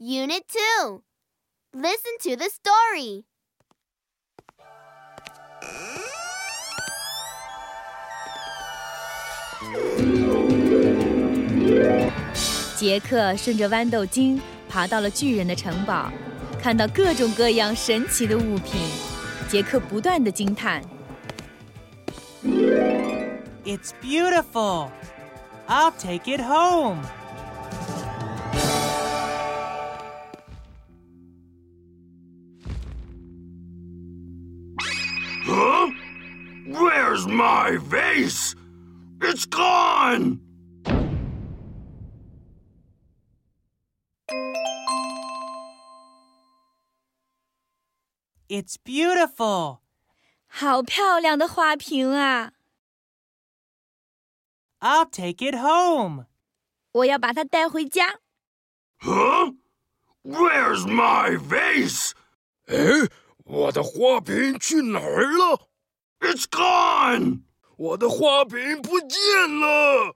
Unit 2. Listen to the story. 杰克顺着豌豆茎爬到了巨人的城堡，看到各种各样神奇的物品。杰克不断的惊叹。It's beautiful. I'll take it home. Huh? Where's my vase? It's gone! It's beautiful. 好漂亮的花瓶啊！ I'll take it home. 我要把它带回家。 Huh? Where's my vase? 哎， 我的花瓶去哪儿了？It's gone! 我的花瓶不见了！